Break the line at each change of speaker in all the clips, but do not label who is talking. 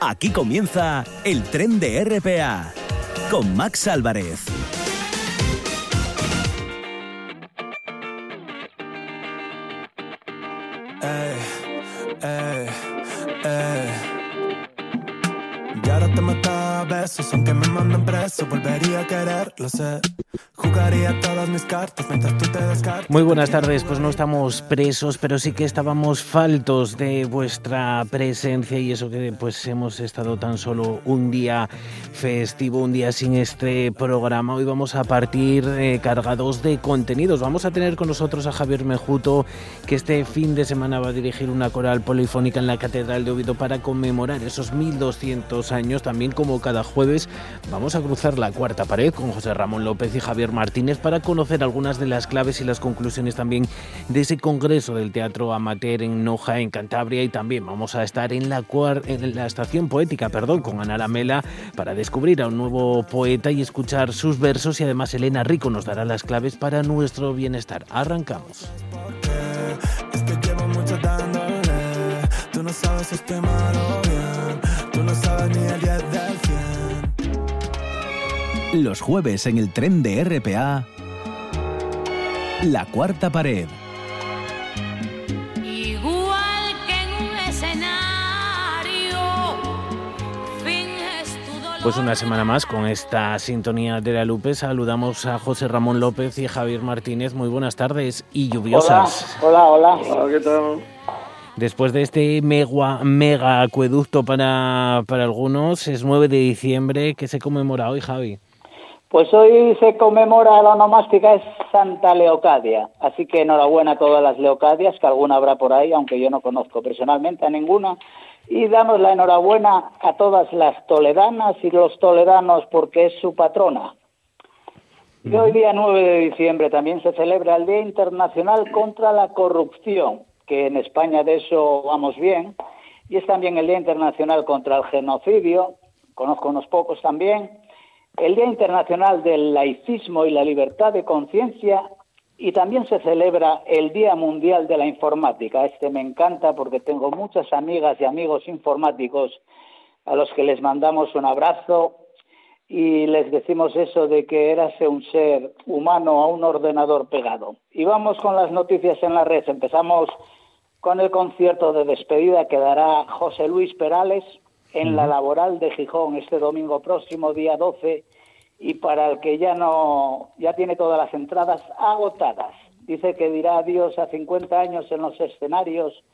Aquí comienza el tren de RPA con Max Álvarez.
Eh, eh, eh. Y ahora te mata a besos, aunque me manden preso, volvería a querer, lo sé. Jugaría todas mis cartas mientras tú te descartas.
Muy buenas tardes, pues no estamos presos, pero sí que estábamos faltos de vuestra presencia y eso que pues hemos estado tan solo un día festivo, un día sin este programa. Hoy vamos a partir eh, cargados de contenidos. Vamos a tener con nosotros a Javier Mejuto, que este fin de semana va a dirigir una coral polifónica en la Catedral de Oviedo para conmemorar esos 1200 años. También como cada jueves vamos a cruzar la cuarta pared con José Ramón López y Javier Martínez para conocer algunas de las claves y las conclusiones también de ese congreso del teatro amateur en Noja, en Cantabria, y también vamos a estar en la, estación poética, perdón, con Ana Lamela para descubrir a un nuevo poeta y escuchar sus versos y además Elena Rico nos dará las claves para nuestro bienestar. Arrancamos.
Es que llevo mucho dándole. Tú no sabes si estoy mal o bien. Tú no sabes ni el 10 del 100.
Los jueves en el tren de RPA, La Cuarta Pared.
Igual que en un escenario, finges tu dolor.
Pues una semana más con esta sintonía de la Lupe saludamos a José Ramón López y Javier Martínez. Muy buenas tardes y lluviosas.
Hola, hola.
Hola, ¿qué tal?
Después de este mega, mega acueducto para, para algunos, es 9 de diciembre que se conmemora hoy, Javi.
Pues hoy se conmemora la onomástica es Santa Leocadia, así que enhorabuena a todas las Leocadias, que alguna habrá por ahí, aunque yo no conozco personalmente a ninguna, y damos la enhorabuena a todas las toledanas y los toledanos porque es su patrona. Y hoy día 9 de diciembre también se celebra el Día Internacional contra la Corrupción, que en España de eso vamos bien, y es también el Día Internacional contra el Genocidio, conozco unos pocos también, el Día Internacional del Laicismo y la Libertad de Conciencia y también se celebra el Día Mundial de la Informática. Este me encanta porque tengo muchas amigas y amigos informáticos a los que les mandamos un abrazo y les decimos eso de que érase un ser humano a un ordenador pegado. Y vamos con las noticias en la red. Empezamos con el concierto de despedida que dará José Luis Perales en la laboral de Gijón este domingo próximo, día 12, y para el que ya no ya tiene todas las entradas agotadas. Dice que dirá adiós a 50 años en los escenarios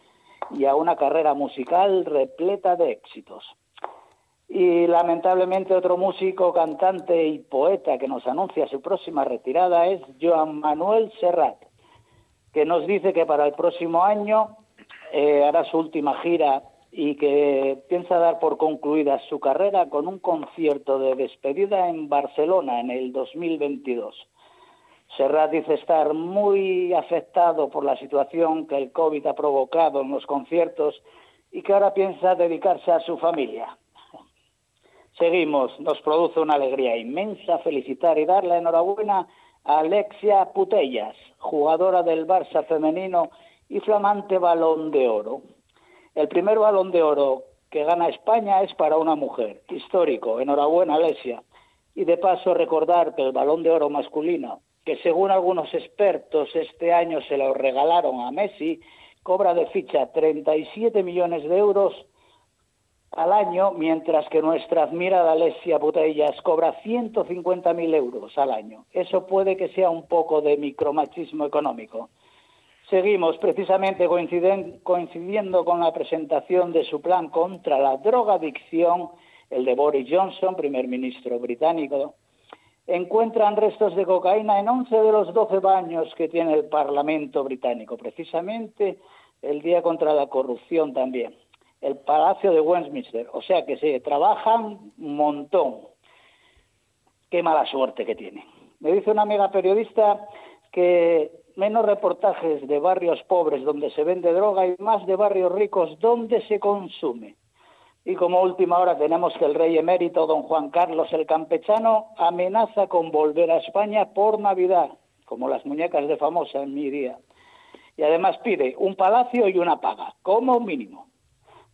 y a una carrera musical repleta de éxitos. Y lamentablemente otro músico, cantante y poeta que nos anuncia su próxima retirada es Joan Manuel Serrat, que nos dice que para el próximo año eh, hará su última gira y que piensa dar por concluida su carrera con un concierto de despedida en Barcelona en el 2022. Serrat dice estar muy afectado por la situación que el COVID ha provocado en los conciertos y que ahora piensa dedicarse a su familia. Seguimos, nos produce una alegría inmensa felicitar y dar la enhorabuena a Alexia Putellas, jugadora del Barça femenino y flamante balón de oro. El primer balón de oro que gana España es para una mujer, histórico. Enhorabuena, Alexia. Y de paso recordar que el balón de oro masculino, que según algunos expertos este año se lo regalaron a Messi, cobra de ficha 37 millones de euros al año, mientras que nuestra admirada Alessia Putellas cobra 150.000 euros al año. Eso puede que sea un poco de micromachismo económico. Seguimos precisamente coincidiendo con la presentación de su plan contra la drogadicción, el de Boris Johnson, primer ministro británico. Encuentran restos de cocaína en 11 de los 12 baños que tiene el Parlamento británico, precisamente el Día contra la Corrupción también, el Palacio de Westminster. O sea que se trabajan un montón. Qué mala suerte que tienen. Me dice una amiga periodista que menos reportajes de barrios pobres donde se vende droga y más de barrios ricos donde se consume. Y como última hora tenemos que el rey emérito don Juan Carlos el Campechano amenaza con volver a España por Navidad, como las muñecas de famosa en mi día. Y además pide un palacio y una paga, como mínimo.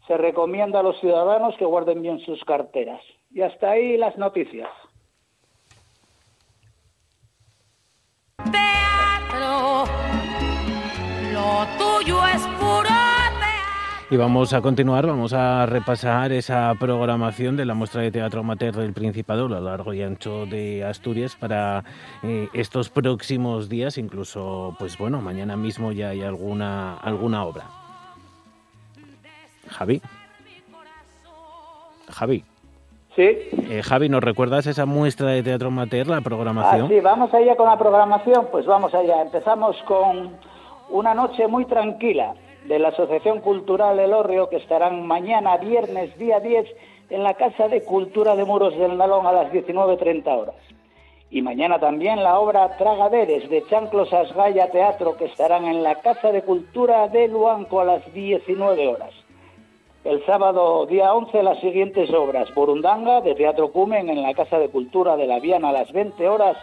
se recomienda a los ciudadanos que guarden bien sus carteras. Y hasta ahí las noticias.
Tuyo es puro
Y vamos a continuar, vamos a repasar esa programación de la muestra de teatro amateur del Principado a lo largo y ancho de Asturias para eh, estos próximos días, incluso, pues bueno, mañana mismo ya hay alguna, alguna obra. Javi. Javi.
Sí.
Eh, Javi, ¿nos recuerdas esa muestra de teatro amateur, la
Ah,
programación?
sí, vamos allá con la programación. Pues vamos allá. Empezamos con una noche muy tranquila de la Asociación Cultural El Orrio, que estarán mañana, viernes, día 10, en la Casa de Cultura de Muros del Nalón a las 19.30 horas. Y mañana también la obra Tragaderes de Chanclos Asgaya Teatro, que estarán en la Casa de Cultura de Luanco a las 19 horas. El sábado día 11 las siguientes obras. Burundanga de Teatro Cumen en la Casa de Cultura de la Viana a las 20 horas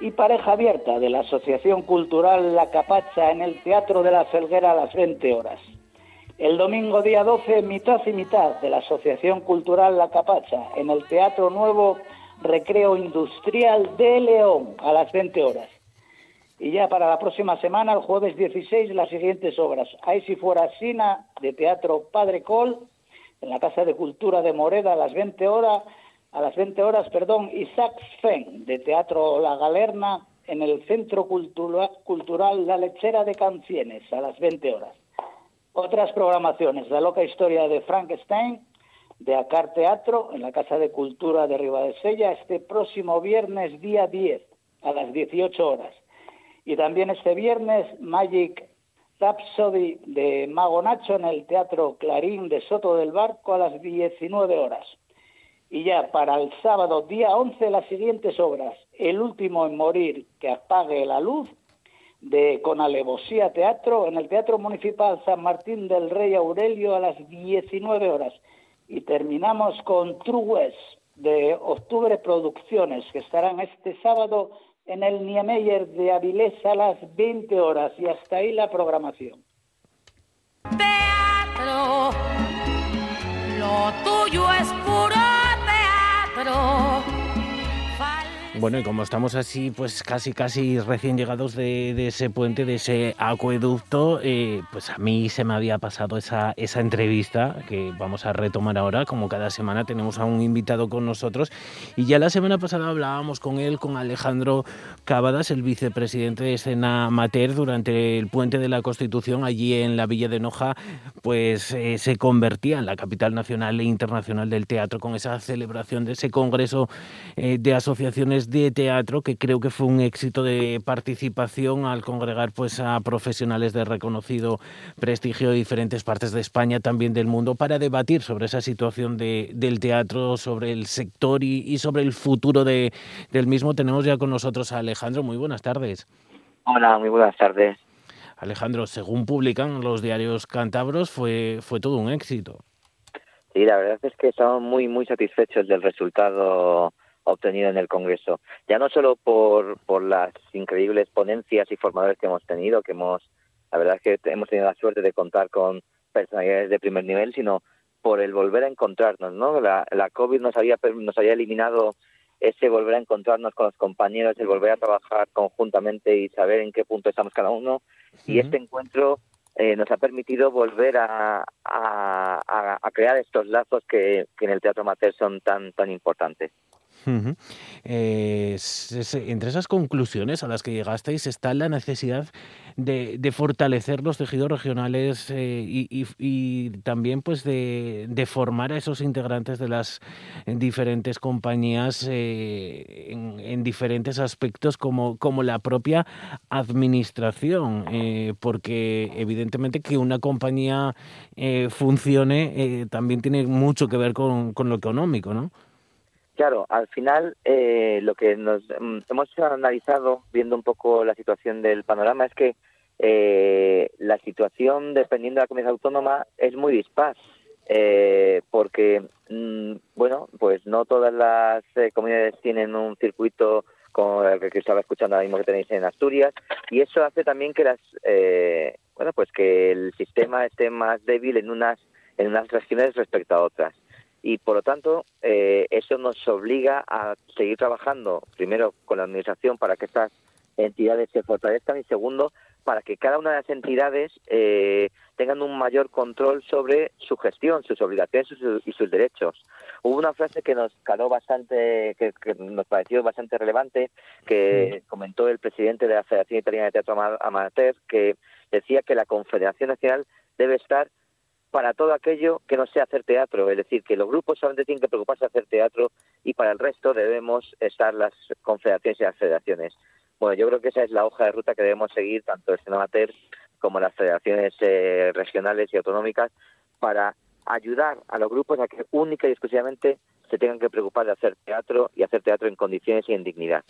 y Pareja Abierta de la Asociación Cultural La Capacha en el Teatro de la Felguera a las 20 horas. El domingo día 12 mitad y mitad de la Asociación Cultural La Capacha en el Teatro Nuevo Recreo Industrial de León a las 20 horas. Y ya para la próxima semana, el jueves 16, las siguientes obras. Ahí si fuera Sina, de Teatro Padre Col, en la Casa de Cultura de Moreda a las 20 horas, a las 20 horas, perdón, Isaac Feng, de Teatro La Galerna, en el Centro Cultura- Cultural La Lechera de Cancienes, a las 20 horas. Otras programaciones, La Loca Historia de Frankenstein, de Acar Teatro, en la Casa de Cultura de Ribadesella, este próximo viernes, día 10, a las 18 horas. Y también este viernes, Magic Rhapsody de Mago Nacho en el Teatro Clarín de Soto del Barco a las 19 horas. Y ya para el sábado, día 11, las siguientes obras. El último en morir, que apague la luz, de Con Alevosía Teatro, en el Teatro Municipal San Martín del Rey Aurelio a las 19 horas. Y terminamos con True West, de Octubre Producciones, que estarán este sábado en el Niemeyer de Avilés a las 20 horas. Y hasta ahí la programación.
teatro, lo tuyo es puro teatro.
Bueno, y como estamos así, pues casi, casi recién llegados de, de ese puente, de ese acueducto, eh, pues a mí se me había pasado esa, esa entrevista que vamos a retomar ahora. Como cada semana tenemos a un invitado con nosotros. Y ya la semana pasada hablábamos con él, con Alejandro Cábadas, el vicepresidente de Escena Mater, durante el puente de la Constitución, allí en la Villa de Noja, pues eh, se convertía en la capital nacional e internacional del teatro con esa celebración de ese congreso eh, de asociaciones de teatro que creo que fue un éxito de participación al congregar pues a profesionales de reconocido prestigio de diferentes partes de España, también del mundo, para debatir sobre esa situación de, del teatro, sobre el sector y, y sobre el futuro de, del mismo. Tenemos ya con nosotros a Alejandro. Muy buenas tardes.
Hola, muy buenas tardes.
Alejandro, según publican los diarios cántabros, fue, fue todo un éxito.
Sí, la verdad es que estamos muy, muy satisfechos del resultado obtenido en el Congreso. Ya no solo por, por las increíbles ponencias y formadores que hemos tenido, que hemos, la verdad es que hemos tenido la suerte de contar con personalidades de primer nivel, sino por el volver a encontrarnos, ¿no? La, la COVID nos había, nos había eliminado ese volver a encontrarnos con los compañeros, el volver a trabajar conjuntamente y saber en qué punto estamos cada uno. Y este encuentro eh, nos ha permitido volver a, a, a, a crear estos lazos que, que, en el teatro amateur son tan, tan importantes.
Eh, entre esas conclusiones a las que llegasteis está la necesidad de, fortalecer los tejidos regionales eh, y, también pues de, formar a esos integrantes de las diferentes compañías eh, en, en, diferentes aspectos como, la propia administración porque evidentemente que una compañía funcione también tiene mucho que ver con, con lo económico, ¿no?
Claro, al final eh, lo que nos mm, hemos analizado viendo un poco la situación del panorama es que eh, la situación dependiendo de la comunidad autónoma es muy dispar eh, porque mm, bueno pues no todas las eh, comunidades tienen un circuito como el que estaba escuchando ahora mismo que tenéis en Asturias y eso hace también que las eh, bueno pues que el sistema esté más débil en unas en unas regiones respecto a otras. Y por lo tanto, eh, eso nos obliga a seguir trabajando, primero con la Administración para que estas entidades se fortalezcan y segundo, para que cada una de las entidades eh, tengan un mayor control sobre su gestión, sus obligaciones y sus derechos. Hubo una frase que nos caló bastante, que, nos pareció bastante relevante, que comentó el presidente de la Federación Italiana de Teatro Amateur, que decía que la Confederación Nacional debe estar para todo aquello que no sea hacer teatro, es decir, que los grupos solamente tienen que preocuparse de hacer teatro y para el resto debemos estar las confederaciones y las federaciones. Bueno, yo creo que esa es la hoja de ruta que debemos seguir, tanto el Amateur como las federaciones eh, regionales y autonómicas, para ayudar a los grupos a que única y exclusivamente se tengan que preocupar de hacer teatro y hacer teatro en condiciones y en dignidad.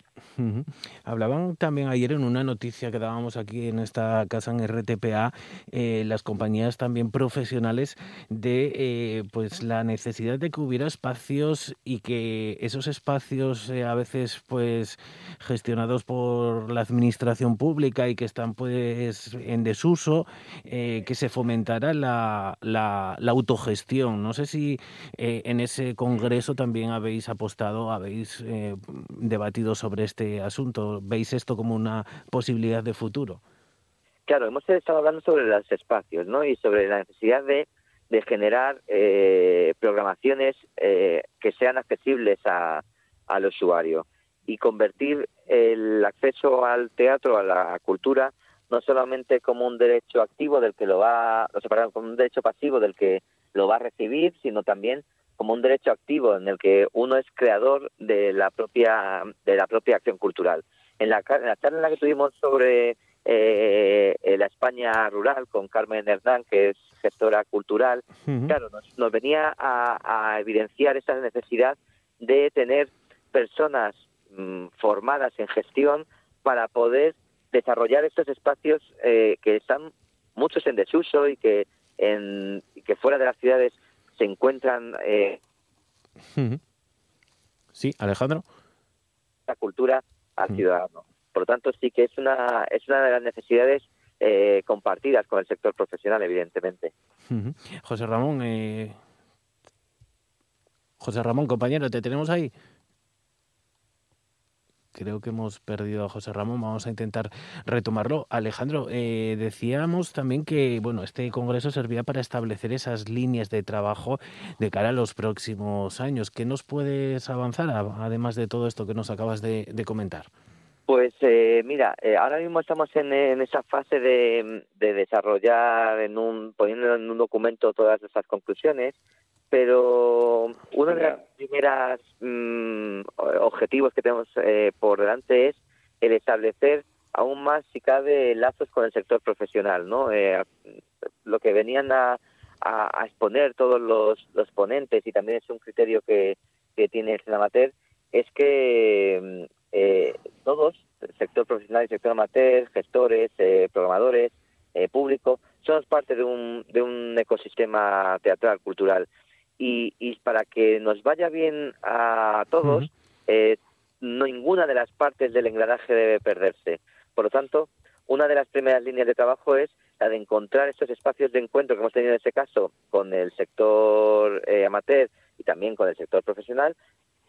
Hablaban también ayer en una noticia que dábamos aquí en esta casa en RTPA, eh, las compañías también profesionales de eh, pues la necesidad de que hubiera espacios y que esos espacios eh, a veces pues gestionados por la administración pública y que están pues en desuso, que se fomentara la, la, la, autogestión. No sé si en ese congreso también habéis apostado, habéis eh, debatido sobre este asunto. ¿Veis esto como una posibilidad de futuro?
Claro, hemos estado hablando sobre los espacios ¿no? y sobre la necesidad de, de generar eh, programaciones eh, que sean accesibles a, al usuario y convertir el acceso al teatro, a la cultura, no solamente como un derecho activo del que lo va, o sea, como un derecho pasivo del que lo va a recibir, sino también como un derecho activo en el que uno es creador de la propia de la propia acción cultural. En la, charla en la que tuvimos sobre eh, la España rural con Carmen Hernán, que es gestora cultural, claro, nos, venía a, evidenciar esa necesidad de tener personas mm, formadas en gestión para poder desarrollar estos espacios eh, que están muchos en desuso y que en y que fuera de las ciudades se encuentran... Eh,
sí, Alejandro.
La cultura al ciudadano. Por lo tanto, sí que es una, es una de las necesidades eh, compartidas con el sector profesional, evidentemente.
José Ramón, eh... José Ramón, compañero, ¿te tenemos ahí? Creo que hemos perdido a José Ramón, vamos a intentar retomarlo. Alejandro, eh, decíamos también que bueno, este congreso servía para establecer esas líneas de trabajo de cara a los próximos años. ¿Qué nos puedes avanzar, además de todo esto que nos acabas de, comentar?
Pues eh, mira, eh, ahora mismo estamos en, esa fase de, de, desarrollar, en un, poniendo en un documento todas esas conclusiones pero uno de los primeros mm, objetivos que tenemos eh, por delante es el establecer aún más, si cabe, lazos con el sector profesional, ¿no? Eh, lo que venían a, exponer todos los, ponentes y también es un criterio que, que tiene el amateur es que mm, eh, todos, sector profesional y sector amateur, gestores, programadores, público, somos parte de un, de un ecosistema teatral, cultural y, para que nos vaya bien a todos, eh, ninguna de las partes del engranaje debe perderse. Por lo tanto, una de las primeras líneas de trabajo es la de encontrar estos espacios de encuentro que hemos tenido en este caso con el sector eh, amateur y también con el sector profesional,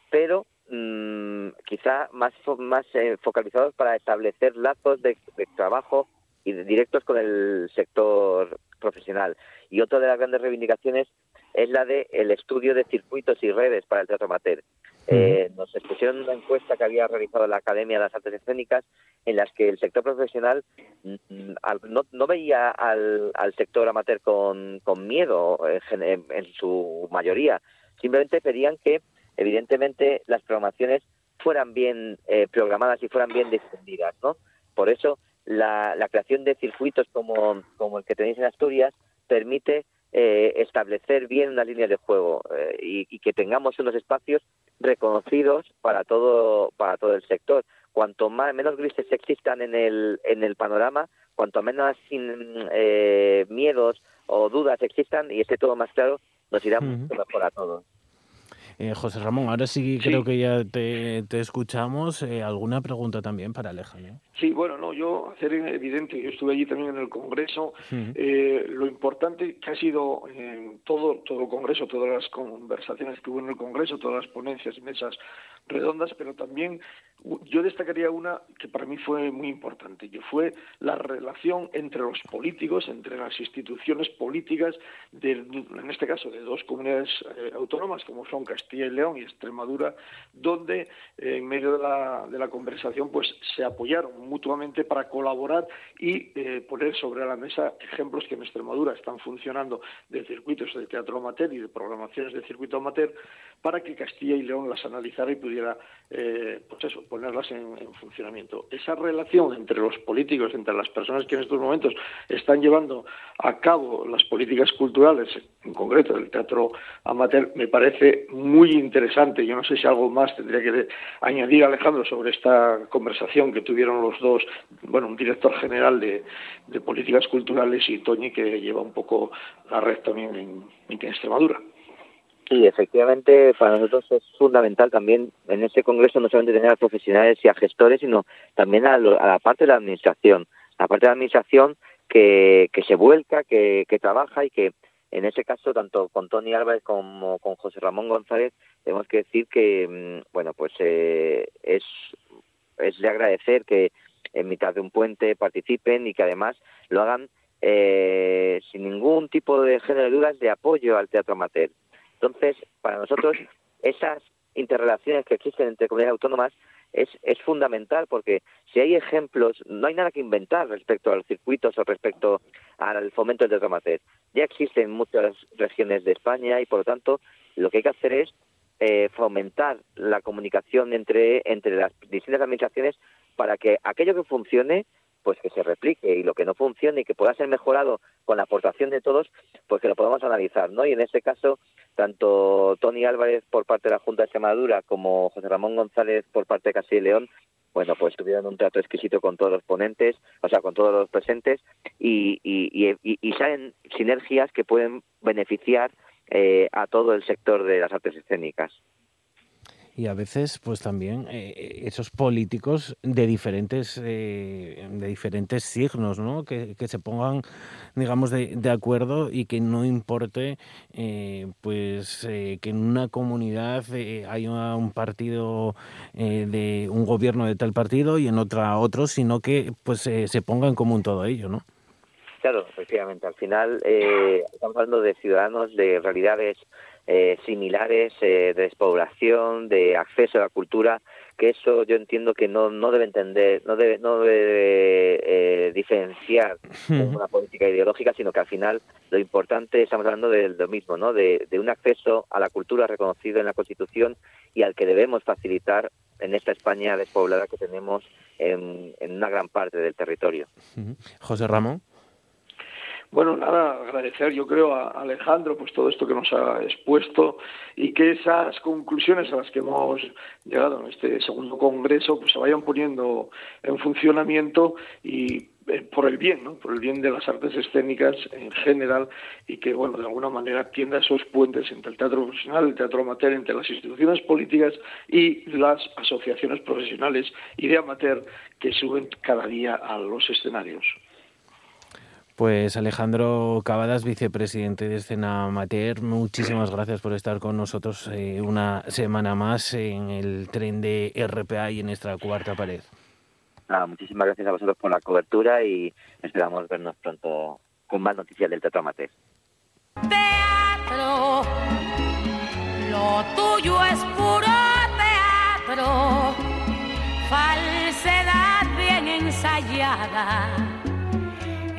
pero mm, quizá más, más eh, focalizados para establecer lazos de, de trabajo y directos con el sector profesional. Y otra de las grandes reivindicaciones es la de el estudio de circuitos y redes para el teatro amateur. Eh, nos expusieron una encuesta que había realizado la Academia de las Artes Escénicas en las que el sector profesional mm, mm, no, no, veía al, al, sector amateur con, con miedo en, en, su mayoría. Simplemente pedían que, evidentemente, las programaciones fueran bien eh, programadas y fueran bien difundidas. ¿no? Por eso, la, la creación de circuitos como, como el que tenéis en Asturias permite eh, establecer bien una línea de juego eh, y, que tengamos unos espacios reconocidos para todo para todo el sector. Cuanto más menos grises existan en el en el panorama, cuanto menos sin, eh, miedos o dudas existan y esté todo más claro, nos irá mucho mejor a todos.
José Ramón, ahora sí, creo que ya te, te escuchamos. ¿Alguna pregunta también para Alejandro?
Sí, bueno, no, yo hacer evidente, yo estuve allí también en el Congreso, eh, lo importante que ha sido en todo, todo el Congreso, todas las conversaciones que hubo en el Congreso, todas las ponencias y mesas redondas, pero también yo destacaría una que para mí fue muy importante, que fue la relación entre los políticos, entre las instituciones políticas, de, en este caso de dos comunidades eh, autónomas como son Castilla y León y Extremadura, donde eh, en medio de la, de la conversación pues se apoyaron mutuamente para colaborar y eh, poner sobre la mesa ejemplos que en Extremadura están funcionando de circuitos de teatro amateur y de programaciones de circuito amateur para que Castilla y León las analizara y pudiera pues eso, ponerlas en, funcionamiento. Esa relación entre los políticos, entre las personas que en estos momentos están llevando a cabo las políticas culturales, en concreto el teatro amateur, me parece muy interesante. Yo no sé si algo más tendría que añadir Alejandro sobre esta conversación que tuvieron los dos, bueno, un director general de, políticas culturales y Toñi que lleva un poco la red también en Extremadura.
Sí, efectivamente, para nosotros es fundamental también en este congreso no solamente tener a profesionales y a gestores, sino también a, la parte de la administración, la parte de la administración que, que se vuelca, que, que trabaja y que en ese caso, tanto con Tony Álvarez como con José Ramón González, tenemos que decir que, mm, bueno, pues eh, es, es de agradecer que en mitad de un puente participen y que además lo hagan eh, sin ningún tipo de género de dudas de apoyo al teatro amateur. Entonces, para nosotros, esas interrelaciones que existen entre comunidades autónomas es, es fundamental porque si hay ejemplos, no hay nada que inventar respecto a los circuitos o respecto al fomento del amateur. Ya existen en muchas regiones de España y por lo tanto lo que hay que hacer es eh, fomentar la comunicación entre, entre las distintas administraciones para que aquello que funcione pues que se replique y lo que no funcione y que pueda ser mejorado con la aportación de todos, pues que lo podamos analizar, ¿no? Y en este caso, tanto Tony Álvarez por parte de la Junta de Extremadura como José Ramón González por parte de Castilla y León, bueno, pues tuvieron un trato exquisito con todos los ponentes, o sea, con todos los presentes, y, y, y, salen sinergias que pueden beneficiar eh, a todo el sector de las artes escénicas
y a veces pues también eh, eh, esos políticos de diferentes eh, de diferentes signos ¿no? que, se pongan digamos de, de, acuerdo y que no importe pues que en una comunidad haya un partido de un gobierno de tal partido y en otra otro sino que pues se ponga en común todo ello no
Claro, efectivamente. Al final estamos hablando de ciudadanos, de realidades eh, similares eh, de despoblación, de acceso a la cultura, que eso yo entiendo que no, no debe entender, no debe, no debe eh, diferenciar una política ideológica, sino que al final lo importante, estamos hablando de lo mismo, ¿no? de, un acceso a la cultura reconocido en la Constitución y al que debemos facilitar en esta España despoblada que tenemos en, en una gran parte del territorio.
José Ramón.
Bueno, nada, agradecer yo creo a Alejandro pues todo esto que nos ha expuesto y que esas conclusiones a las que hemos llegado en este segundo congreso pues se vayan poniendo en funcionamiento y eh, por el bien, ¿no? por el bien de las artes escénicas en general y que, bueno, de alguna manera tienda esos puentes entre el teatro profesional, el teatro amateur, entre las instituciones políticas y las asociaciones profesionales y de amateur que suben cada día a los escenarios.
Pues Alejandro Cavadas, vicepresidente de Escena Amateur, muchísimas gracias por estar con nosotros eh, una semana más en el tren de RPA y en nuestra cuarta pared.
muchísimas gracias a vosotros por la cobertura y esperamos vernos pronto con más noticias del teatro amateur.
Teatro, lo tuyo es puro teatro, falsedad bien ensayada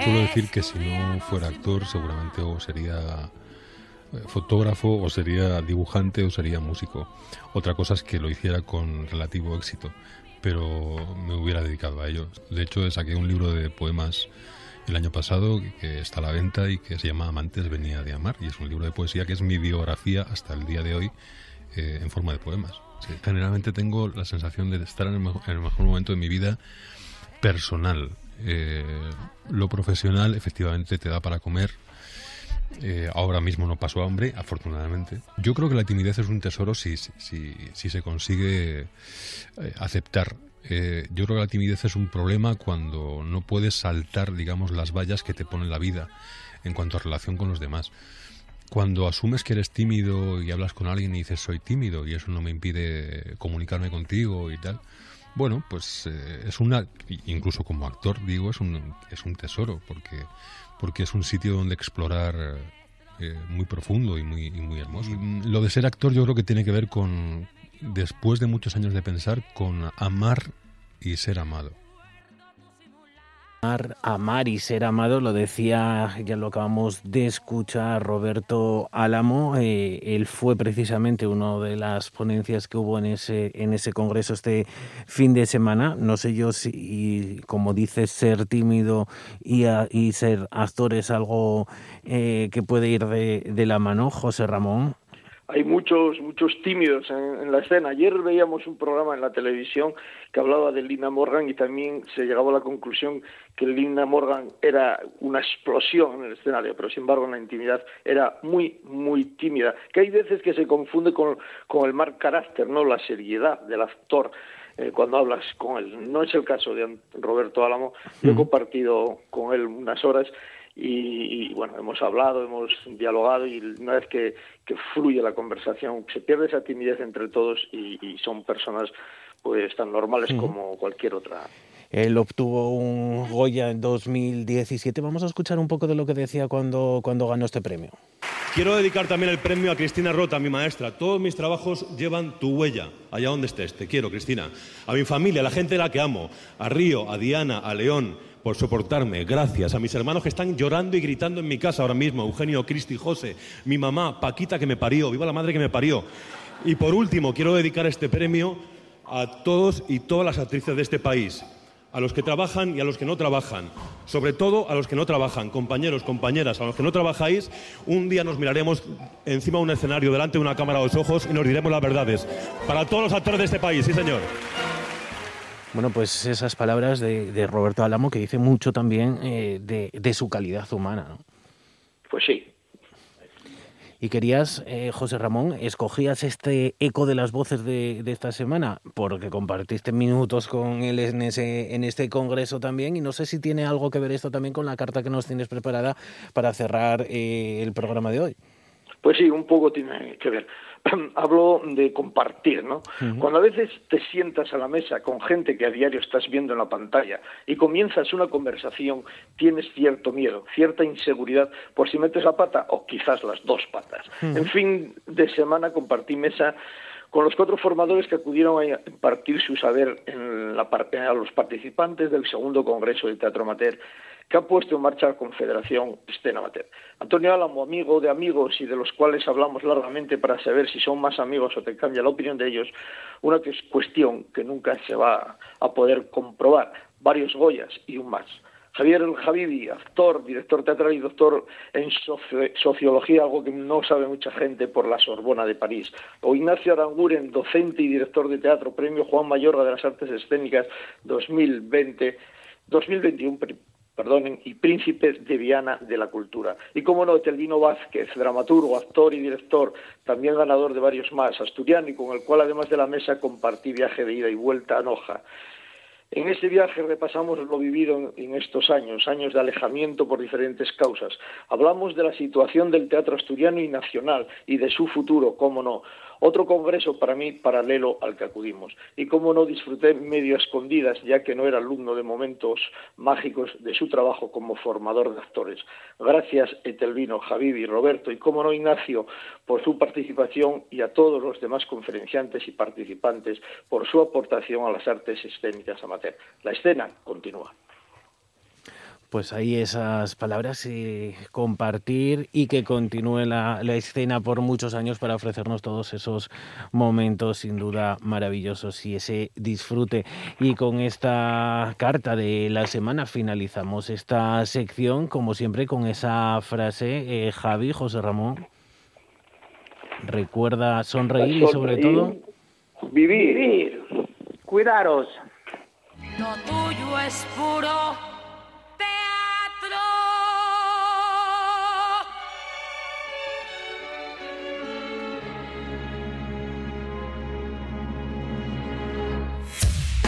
Puedo decir que si no fuera actor, seguramente o sería eh, fotógrafo, o sería dibujante, o sería músico. Otra cosa es que lo hiciera con relativo éxito, pero me hubiera dedicado a ello. De hecho, saqué un libro de poemas el año pasado que está a la venta y que se llama Amantes venía de amar y es un libro de poesía que es mi biografía hasta el día de hoy eh, en forma de poemas. generalmente tengo la sensación de estar en el, mejor, en el mejor momento de mi vida personal, eh, lo profesional efectivamente te da para comer. Eh, ahora mismo no paso hambre, afortunadamente. Yo creo que la timidez es un tesoro si, si, si se consigue eh, aceptar Eh, yo creo que la timidez es un problema cuando no puedes saltar, digamos, las vallas que te pone la vida en cuanto a relación con los demás. Cuando asumes que eres tímido y hablas con alguien y dices soy tímido y eso no me impide comunicarme contigo y tal, bueno, pues eh, es una, incluso como actor digo, es un, es un tesoro porque, porque es un sitio donde explorar eh, muy profundo y muy, y muy hermoso. lo de ser actor yo creo que tiene que ver con, después de muchos años de pensar, con amar y ser amado.
Amar, y ser amado, lo decía, ya lo acabamos de escuchar Roberto Álamo, eh, él fue precisamente una de las ponencias que hubo en ese, en ese congreso este fin de semana. No sé yo si, como dices, ser tímido y, y ser actor es algo eh, que puede ir de la mano, José Ramón
hay muchos muchos tímidos en, la escena. Ayer veíamos un programa en la televisión que hablaba de Lina Morgan y también se llegaba a la conclusión que Lina Morgan era una explosión en el escenario, pero sin embargo en la intimidad era muy muy tímida. Que hay veces que se confunde con, con el mal carácter, no la seriedad del actor. Eh, cuando hablas con él. No es el caso de Roberto Álamo. Yo he compartido con él unas horas y, bueno, hemos hablado, hemos dialogado y una vez que, fluye la conversación se pierde esa timidez entre todos y, son personas pues tan normales como cualquier otra.
Él obtuvo un Goya en 2017. Vamos a escuchar un poco de lo que decía cuando, cuando ganó este premio.
Quiero dedicar también el premio a Cristina Rota, mi maestra. Todos mis trabajos llevan tu huella, allá donde estés. Te quiero, Cristina. A mi familia, a la gente a la que amo. A Río, a Diana, a León por soportarme. Gracias a mis hermanos que están llorando y gritando en mi casa ahora mismo. Eugenio, Cristi, José, mi mamá, Paquita que me parió. Viva la madre que me parió. Y por último, quiero dedicar este premio a todos y todas las actrices de este país. A los que trabajan y a los que no trabajan. Sobre todo a los que no trabajan. Compañeros, compañeras, a los que no trabajáis, un día nos miraremos encima de un escenario, delante de una cámara a los ojos y nos diremos las verdades. Para todos los actores de este país, sí señor.
Bueno, pues esas palabras de, Roberto Álamo que dice mucho también eh, de, su calidad humana. ¿no?
Pues sí.
Y querías, eh, José Ramón, escogías este eco de las voces de, esta semana, porque compartiste minutos con él en, ese, en este congreso también, y no sé si tiene algo que ver esto también con la carta que nos tienes preparada para cerrar eh, el programa de hoy.
Pues sí, un poco tiene que ver. hablo de compartir, ¿no? Cuando a veces te sientas a la mesa con gente que a diario estás viendo en la pantalla y comienzas una conversación, tienes cierto miedo, cierta inseguridad por si metes la pata o quizás las dos patas. En fin de semana compartí mesa con los cuatro formadores que acudieron a impartir su saber en la, a los participantes del segundo Congreso de Teatro Amateur que ha puesto en marcha la Confederación Escena Amateur. Antonio Álamo, amigo de amigos y de los cuales hablamos largamente para saber si son más amigos o te cambia la opinión de ellos, una cuestión que nunca se va a poder comprobar, varios Goyas y un más. Javier El Javibi, actor, director teatral y doctor en sociología, algo que no sabe mucha gente por la Sorbona de París. O Ignacio Aranguren, docente y director de teatro, premio Juan Mayorga de las Artes Escénicas 2020, 2021, perdonen, y príncipe de Viana de la cultura. Y como no, Etelvino Vázquez, dramaturgo, actor y director, también ganador de varios más, asturiano y con el cual además de la mesa compartí viaje de ida y vuelta a Noja. En ese viaje repasamos lo vivido en estos años, años de alejamiento por diferentes causas. Hablamos de la situación del teatro asturiano y nacional y de su futuro, cómo no. Otro congreso para mí paralelo al que acudimos. Y cómo no disfruté medio escondidas, ya que no era alumno de momentos mágicos de su trabajo como formador de actores. Gracias Etelvino, Javier y Roberto, y cómo no Ignacio, por su participación y a todos los demás conferenciantes y participantes por su aportación a las artes escénicas amateur. La escena continúa.
Pues ahí esas palabras y compartir y que continúe la, escena por muchos años para ofrecernos todos esos momentos sin duda maravillosos y ese disfrute. Y con esta carta de la semana finalizamos esta sección, como siempre, con esa frase, eh, Javi, José Ramón. Recuerda sonreír y sobre todo...
Vivir. Cuidaros.
Lo tuyo es puro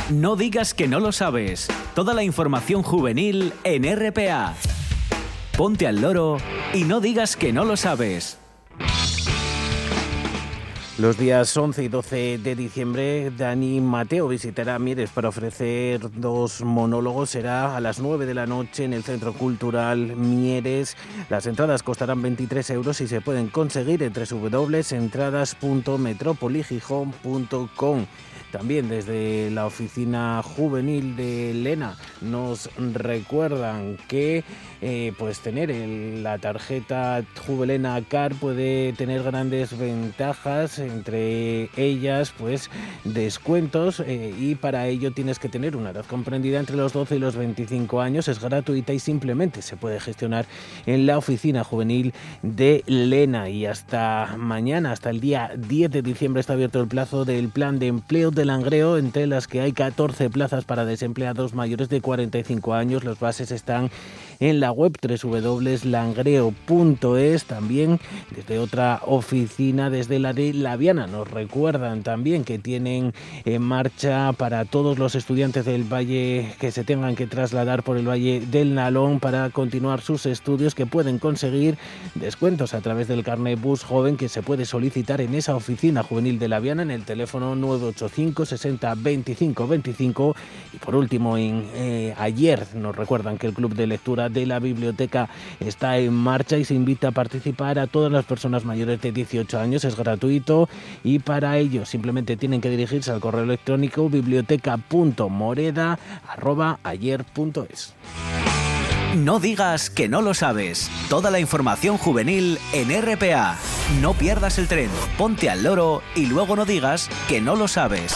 No digas que no lo sabes. Toda la información juvenil en RPA. Ponte al loro y no digas que no lo sabes.
Los días 11 y 12 de diciembre, Dani Mateo visitará Mieres para ofrecer dos monólogos. Será a las 9 de la noche en el Centro Cultural Mieres. Las entradas costarán 23 euros y se pueden conseguir en www.entradas.metropoligijón.com. También desde la oficina juvenil de Lena nos recuerdan que eh, pues tener la tarjeta Juvelena Car puede tener grandes ventajas, entre ellas pues descuentos eh, y para ello tienes que tener una edad comprendida entre los 12 y los 25 años, es gratuita y simplemente se puede gestionar en la oficina juvenil de Lena y hasta mañana, hasta el día 10 de diciembre está abierto el plazo del plan de empleo de Langreo, entre las que hay 14 plazas para desempleados mayores de 45 años. Los bases están en la web www.langreo.es. También desde otra oficina, desde la de Laviana, nos recuerdan también que tienen en marcha para todos los estudiantes del Valle que se tengan que trasladar por el Valle del Nalón para continuar sus estudios, que pueden conseguir descuentos a través del carnet bus joven que se puede solicitar en esa oficina juvenil de Laviana en el teléfono 985 60 25 25. Y por último, en, eh, ayer nos recuerdan que el Club de Lectura de la biblioteca está en marcha y se invita a participar a todas las personas mayores de 18 años. Es gratuito y para ello simplemente tienen que dirigirse al correo electrónico biblioteca.moreda.ayer.es.
No digas que no lo sabes. Toda la información juvenil en RPA. No pierdas el tren, ponte al loro y luego no digas que no lo sabes.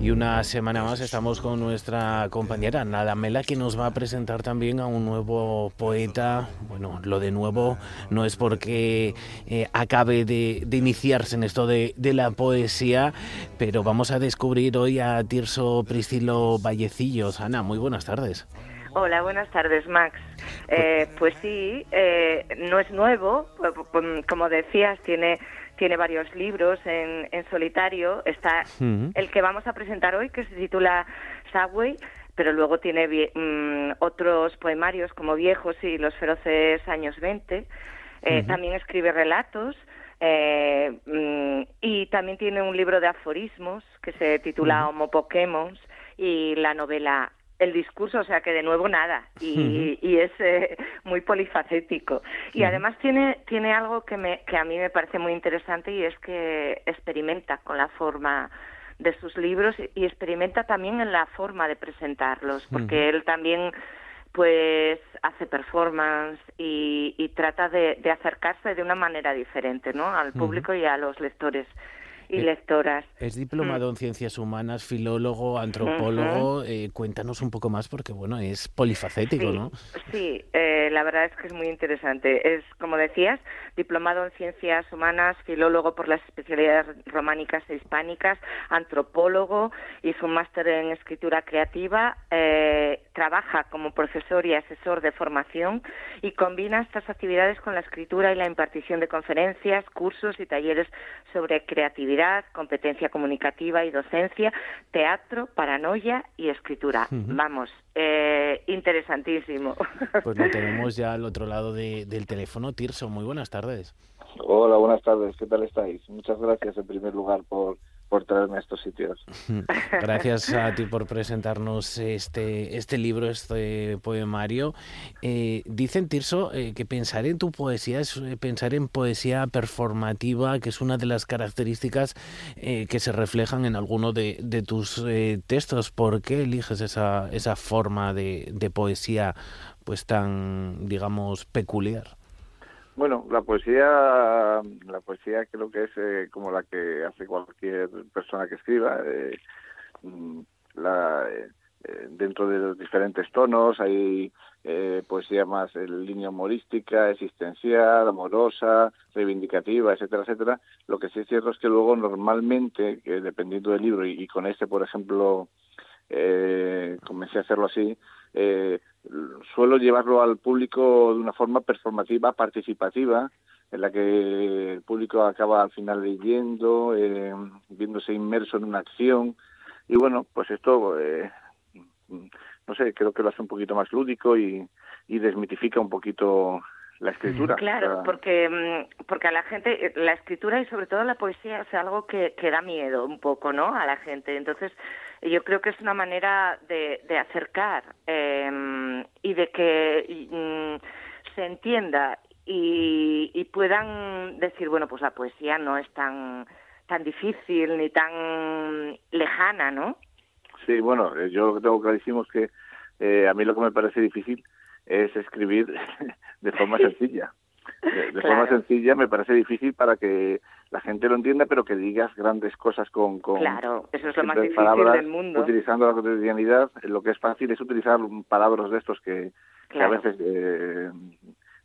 Y una semana más estamos con nuestra compañera Nada Mela que nos va a presentar también a un nuevo poeta. Bueno, lo de nuevo no es porque eh, acabe de, iniciarse en esto de, la poesía, pero vamos a descubrir hoy a Tirso Priscilo Vallecillos. Ana, muy buenas tardes.
Hola, buenas tardes, Max. Eh, pues sí, eh, no es nuevo, como decías, tiene tiene varios libros en, solitario. Está el que vamos a presentar hoy, que se titula Subway, pero luego tiene mm, otros poemarios como Viejos y Los feroces años 20. Eh, también escribe relatos. Eh, mm, y también tiene un libro de aforismos que se titula Homo Pokémon y la novela el discurso, o sea que de nuevo nada, y, es eh, muy polifacético. Y además tiene, tiene algo que, me, que a mí me parece muy interesante y es que experimenta con la forma de sus libros y experimenta también en la forma de presentarlos, porque él también pues hace performance y, trata de, acercarse de una manera diferente ¿no? al público y a los lectores y eh, lectoras.
Es diplomado mm. en ciencias humanas, filólogo, antropólogo. Eh, cuéntanos un poco más porque, bueno, es polifacético, ¿no?
Sí, eh, la verdad es que es muy interesante. Es, como decías, diplomado en ciencias humanas, filólogo por las especialidades románicas e hispánicas, antropólogo, hizo un máster en escritura creativa, trabaja como profesor y asesor de formación y combina estas actividades con la escritura y la impartición de conferencias, cursos y talleres sobre creatividad competencia comunicativa y docencia, teatro, paranoia y escritura. Vamos, eh, interesantísimo.
Pues lo tenemos ya al otro lado del teléfono. Tirso, muy buenas tardes.
Hola, buenas tardes. ¿Qué tal estáis? Muchas gracias en primer lugar por por traerme a estos sitios.
Gracias a ti por presentarnos este, este libro, este poemario. Eh, dicen, Tirso, eh, que pensar en tu poesía es eh, pensar en poesía performativa, que es una de las características que se reflejan en alguno de, de tus textos. ¿Por qué eliges esa, esa forma de, de poesía pues tan, digamos, peculiar?
Bueno, la poesía, la poesía creo que es eh, como la que hace cualquier persona que escriba. Eh, mm, la, eh, dentro de los diferentes tonos hay poesía más en línea humorística, existencial, amorosa, reivindicativa, etcétera, etcétera. Lo que sí es cierto es que luego normalmente, dependiendo del libro, y, con este, por ejemplo, eh, comencé a hacerlo así, eh, suelo llevarlo al público de una forma performativa, participativa, en la que el público acaba al final leyendo, eh, viéndose inmerso en una acción. Y bueno, pues esto, eh, no sé, creo que lo hace un poquito más lúdico y, y desmitifica un poquito la escritura.
Claro, porque mm, porque a la gente la escritura y sobre todo la poesía es algo que, que da miedo un poco, ¿no? A la gente. Entonces yo creo que es una manera de, de acercar eh, y de que mm, se entienda y, y puedan decir, bueno, pues la poesía no es tan tan difícil ni tan lejana, ¿no?
Sí, bueno, eh, yo lo que tengo clarísimo es que eh, a mí lo que me parece difícil es escribir de forma sencilla. De, forma sencilla me parece difícil para que la gente lo entienda, pero que digas grandes cosas con, con
claro, eso es lo más difícil del mundo.
Utilizando la cotidianidad, lo que es fácil es utilizar palabras de estos que, que a veces eh,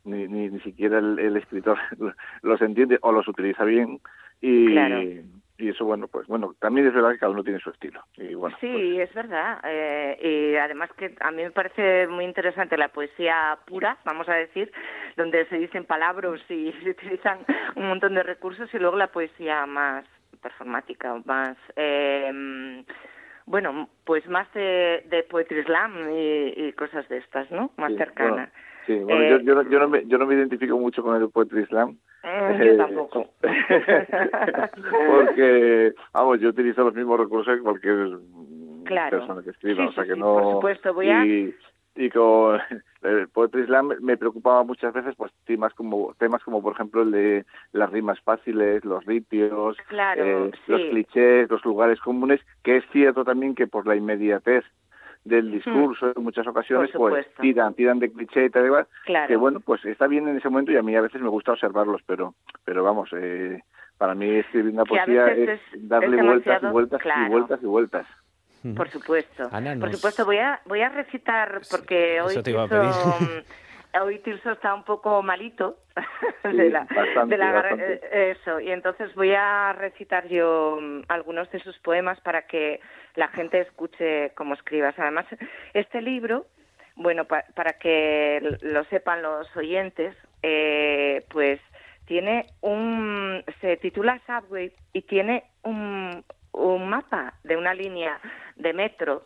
ni, ni, ni siquiera el, el escritor los entiende o los utiliza bien y,
Claro.
Y eso bueno pues bueno también es verdad que cada uno tiene su estilo y bueno
Sí,
pues
es verdad. Eh, y además que a mí me parece muy interesante la poesía pura, vamos a decir, donde se dicen palabras y se utilizan un montón de recursos, y luego la poesía más performática, más, eh, bueno, pues más de, de poetry slam y, y cosas de estas, ¿no? Más
Sí,
cercanas.
sí bueno
Eh,
yo, yo, no- yo no me yo no me identifico mucho con el poetry slam
yo tampoco.
porque vamos yo utilizo los mismos recursos que cualquier
Claro.
persona que escriba
Sí,
o sea que
sí,
no
por supuesto, voy a-
y, y con el poetry slam me preocupaba muchas veces pues temas como temas como por ejemplo el de las rimas fáciles los ripios
Claro,
eh, los clichés los lugares comunes que es cierto también que por la inmediatez del discurso en muchas ocasiones
Por
pues tiran tiran de cliché y tal igual
Claro.
que bueno pues está bien en ese momento y a mí a veces me gusta observarlos pero pero vamos eh, para mí escribir una poesía es,
es-
darle
es
vueltas y vueltas
claro.
y vueltas y vueltas
Por supuesto.
Ana,
Por
nos-
supuesto, voy a, voy a recitar porque hoy
eso te iba a pedir.
hoy Tirso está un poco malito de la,
bastante,
de la gar-
bastante.
eh, eso y entonces voy a recitar yo mm, algunos de sus poemas para que la gente escuche cómo escribas. Además, este libro, bueno, pa- para que lo sepan los oyentes, eh, pues tiene un se titula Subway y tiene un, un mapa de una línea de metro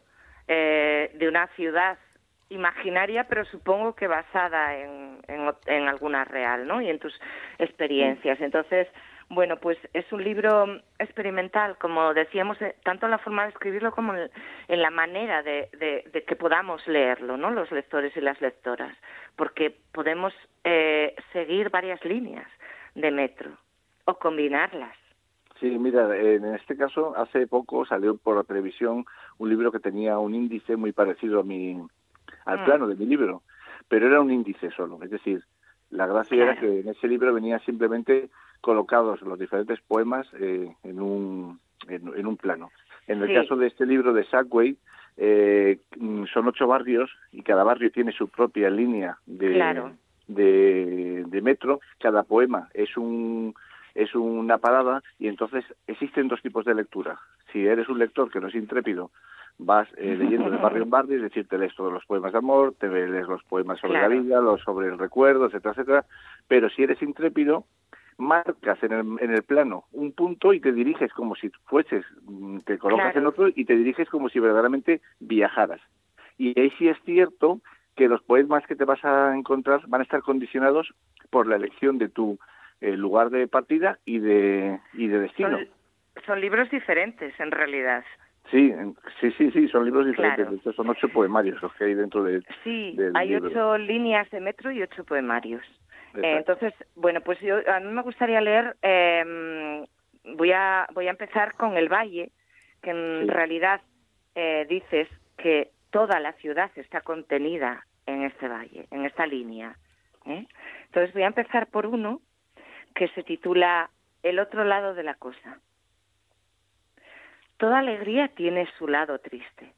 eh, de una ciudad imaginaria, pero supongo que basada en, en, en alguna real, ¿no? Y en tus experiencias. Entonces, bueno, pues es un libro experimental, como decíamos, eh, tanto en la forma de escribirlo como en, en la manera de, de- de que podamos leerlo, ¿no? Los lectores y las lectoras, porque podemos eh, seguir varias líneas de metro o combinarlas.
Sí, mira, en este caso, hace poco salió por la televisión un libro que tenía un índice muy parecido a mi, al
Mm.
plano de mi libro, pero era un índice solo. Es decir, la gracia era que en ese libro venía simplemente colocados los diferentes poemas eh, en, un, en, en un plano. En el
Sí.
caso de este libro de Sackway, eh, mm, son ocho barrios y cada barrio tiene su propia línea de,
Claro.
de, de metro. Cada poema es un es una parada y entonces existen dos tipos de lectura. Si eres un lector que no es intrépido, vas eh, leyendo de barrio en barrio, es decir, te lees todos los poemas de amor, te lees los poemas sobre
Claro.
la vida, los sobre el recuerdo, etcétera, etcétera. Pero si eres intrépido, marcas en el, en el plano un punto y te diriges como si fueses, mm, te colocas
Claro.
en otro y te diriges como si verdaderamente viajaras. Y ahí sí es cierto que los poemas que te vas a encontrar van a estar condicionados por la elección de tu eh, lugar de partida y de, y de destino.
Son, son libros diferentes, en realidad.
Sí, sí, sí, sí, son libros diferentes.
Claro.
Son ocho poemarios los que hay dentro de,
Sí,
del
hay
libro.
ocho líneas de metro y ocho poemarios. Eh, entonces, bueno, pues yo a mí me gustaría leer, eh, voy a voy a empezar con el Valle, que en
Sí.
realidad eh, dices que toda la ciudad está contenida en este valle, en esta línea. ¿eh? Entonces voy a empezar por uno que se titula El otro lado de la cosa. Toda alegría tiene su lado triste.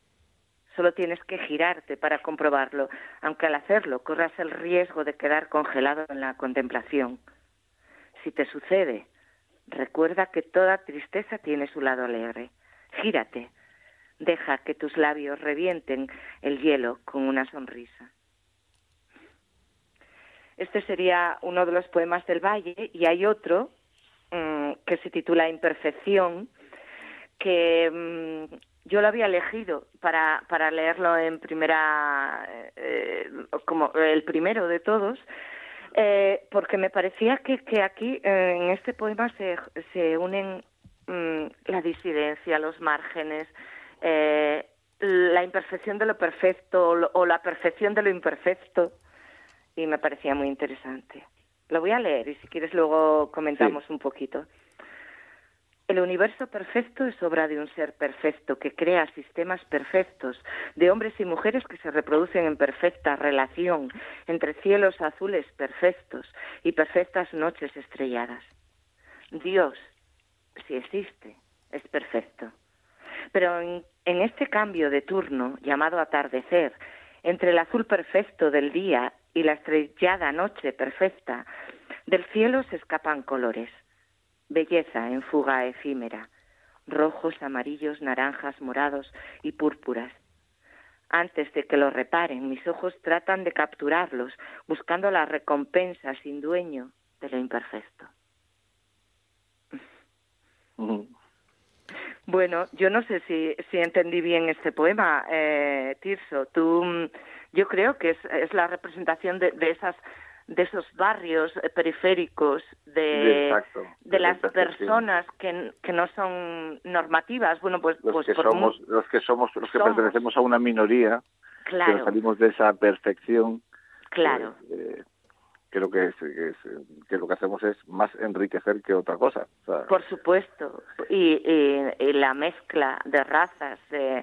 Solo tienes que girarte para comprobarlo, aunque al hacerlo corras el riesgo de quedar congelado en la contemplación. Si te sucede, recuerda que toda tristeza tiene su lado alegre. Gírate, deja que tus labios revienten el hielo con una sonrisa. Este sería uno de los poemas del Valle y hay otro mm, que se titula Imperfección, que mm, yo lo había elegido para, para leerlo en primera, eh, como el primero de todos, eh, porque me parecía que, que aquí eh, en este poema se, se unen mm, la disidencia, los márgenes, la imperfección de lo perfecto o, la perfección de lo imperfecto, y me parecía muy interesante. Lo voy a leer y si quieres luego comentamos un poquito. El universo perfecto es obra de un ser perfecto que crea sistemas perfectos de hombres y mujeres que se reproducen en perfecta relación entre cielos azules perfectos y perfectas noches estrelladas. Dios, si existe, es perfecto. Pero en, este cambio de turno llamado atardecer, entre el azul perfecto del día y la estrellada noche perfecta, del cielo se escapan colores belleza en fuga efímera, rojos, amarillos, naranjas, morados y púrpuras. Antes de que lo reparen, mis ojos tratan de capturarlos, buscando la recompensa sin dueño de lo imperfecto. Bueno, yo no sé si, si entendí bien este poema, eh, Tirso. Tú, mm, yo creo que es, es la representación de, de esas de esos barrios eh, periféricos de, de las personas que, que no son normativas bueno pues
los
pues
que somos los que somos los que pertenecemos a una minoría
claro.
que salimos de esa perfección
claro.
eh, creo que, es, que, lo que hacemos es más enriquecer que otra cosa
por supuesto. Y, y, la mezcla de razas de,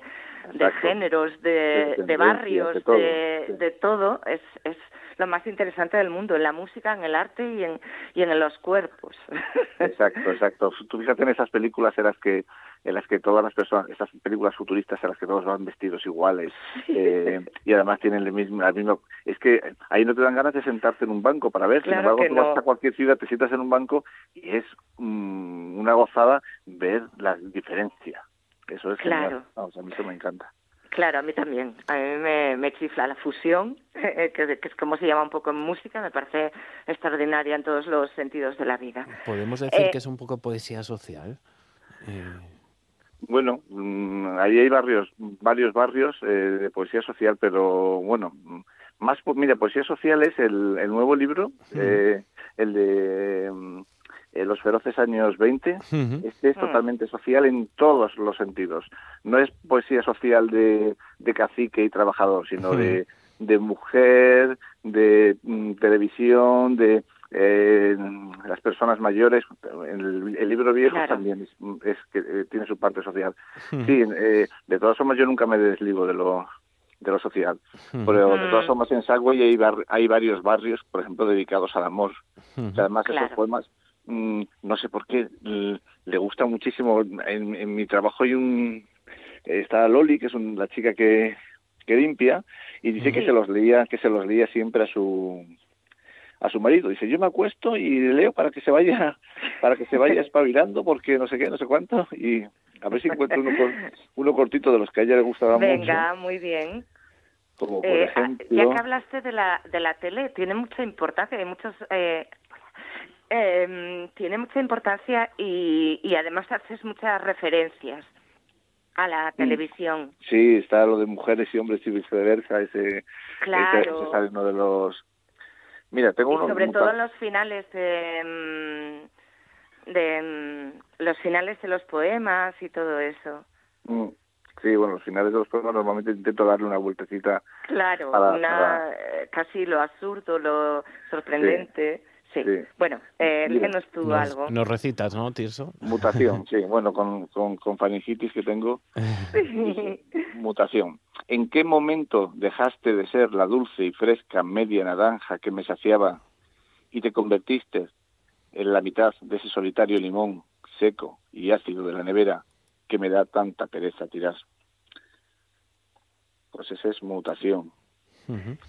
de géneros de, de, barrios de todo, de, de todo es, es lo más interesante del mundo, en la música, en el arte y en, y en los cuerpos.
Exacto, exacto. Tú fíjate en esas películas en las que en las que todas las personas, esas películas futuristas en las que todos van vestidos iguales eh, y además tienen el mismo, el mismo, es que ahí no te dan ganas de sentarte en un banco para ver, sin embargo tú vas a cualquier ciudad, te sientas en un banco y es mm, una gozada ver la diferencia. Eso es
claro.
Vamos, a mí eso me encanta.
Claro, a mí también. A mí me, me chifla la fusión, que, que, es como se llama un poco en música, me parece extraordinaria en todos los sentidos de la vida.
¿Podemos decir eh, que es un poco poesía social? Eh...
Bueno, mm, ahí hay barrios, varios barrios eh, de poesía social, pero bueno, más, mira, poesía social es el, el nuevo libro, eh, el de mm, eh, los feroces años 20, este es mm. totalmente social en todos los sentidos. No es poesía social de, de cacique y trabajador, sino de, de mujer, de mm, televisión, de eh, las personas mayores. El, el libro viejo también es, que eh, tiene su parte social. Sí, eh, de todas formas yo nunca me desligo de lo de lo social. Pero de todas formas en Sagüey hay, hay varios barrios, por ejemplo, dedicados al amor. además esos poemas Mm, no sé por qué, le gusta muchísimo. En, mi trabajo hay un. Está Loli, que es la chica que, que limpia, y dice que se los leía, que se los leía siempre a su a su marido. Dice, yo me acuesto y leo para que se vaya, para que se vaya espabilando, porque no sé qué, no sé cuánto, y a ver si encuentro uno, uno cortito de los que a ella le gustaba
mucho.
Venga,
muy bien.
Como por eh, ejemplo...
Ya que hablaste de la, de la tele, tiene mucha importancia, hay muchos eh, eh, tiene mucha importancia y, y además haces muchas referencias a la mm. televisión.
Sí, está lo de mujeres y hombres y viceversa, ese,
claro.
ese, uno de los... Mira, tengo uno...
sobre todo los finales de, mm, de mm, los finales de los poemas y todo eso.
Sí, bueno, los finales de los poemas normalmente intento darle una vueltecita.
Claro, una, eh, casi lo absurdo, lo sorprendente. Sí. Bueno, eh,
nos,
algo.
Nos recitas, ¿no, Tirso?
Mutación, sí. Bueno, con, con, con faringitis que tengo. Mutación. ¿En qué momento dejaste de ser la dulce y fresca media naranja que me saciaba y te convertiste en la mitad de ese solitario limón seco y ácido de la nevera que me da tanta pereza tirar? pues esa es mutación.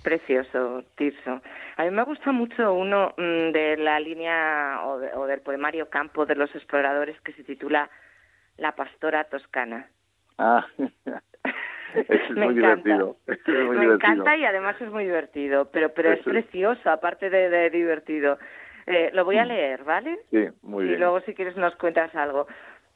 Precioso, Tirso. A mí me gusta mucho uno mm, de la línea o, del poemario Campo de los Exploradores que se titula La Pastora Toscana.
Ah, es muy divertido.
me encanta y además es muy divertido, pero pero es, precioso, aparte de, divertido. Eh, lo voy a mm. leer, ¿vale?
Sí, muy bien.
Y luego si quieres nos cuentas algo.